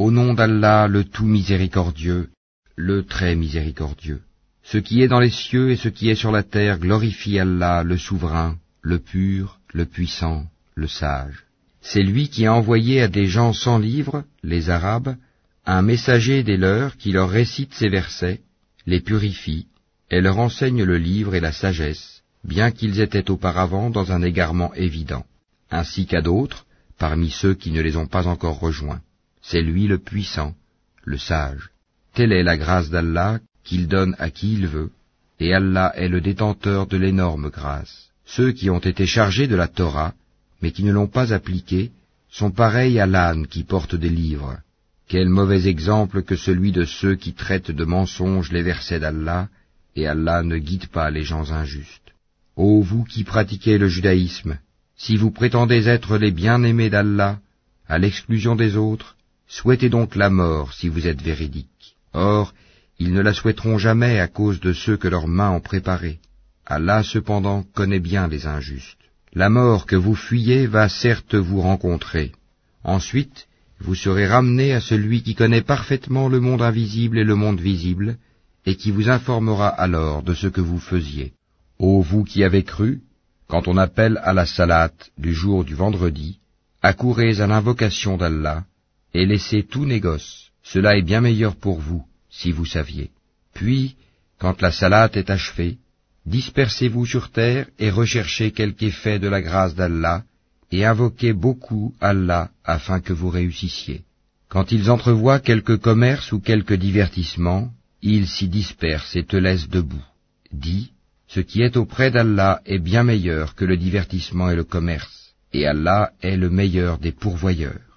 Au nom d'Allah, le tout miséricordieux, le très miséricordieux. Ce qui est dans les cieux et ce qui est sur la terre glorifie Allah, le souverain, le pur, le puissant, le sage. C'est lui qui a envoyé à des gens sans livre, les Arabes, un messager des leurs qui leur récite ces versets, les purifie, et leur enseigne le livre et la sagesse, bien qu'ils étaient auparavant dans un égarement évident, ainsi qu'à d'autres, parmi ceux qui ne les ont pas encore rejoints. C'est lui le puissant, le sage. Telle est la grâce d'Allah qu'il donne à qui il veut, et Allah est le détenteur de l'énorme grâce. Ceux qui ont été chargés de la Torah, mais qui ne l'ont pas appliquée, sont pareils à l'âne qui porte des livres. Quel mauvais exemple que celui de ceux qui traitent de mensonges les versets d'Allah, et Allah ne guide pas les gens injustes. Ô vous qui pratiquez le judaïsme, si vous prétendez être les bien-aimés d'Allah, à l'exclusion des autres, souhaitez donc la mort si vous êtes véridiques. Or, ils ne la souhaiteront jamais à cause de ceux que leurs mains ont préparés. Allah cependant connaît bien les injustes. La mort que vous fuyez va certes vous rencontrer. Ensuite, vous serez ramenés à celui qui connaît parfaitement le monde invisible et le monde visible, et qui vous informera alors de ce que vous faisiez. Ô vous qui avez cru, quand on appelle à la salate du jour du vendredi, accourez à l'invocation d'Allah, et laissez tout négoce. Cela est bien meilleur pour vous, si vous saviez. Puis, quand la salate est achevée, dispersez-vous sur terre et recherchez quelque effet de la grâce d'Allah, et invoquez beaucoup Allah afin que vous réussissiez. Quand ils entrevoient quelque commerce ou quelque divertissement, ils s'y dispersent et te laissent debout. Dis, ce qui est auprès d'Allah est bien meilleur que le divertissement et le commerce, et Allah est le meilleur des pourvoyeurs.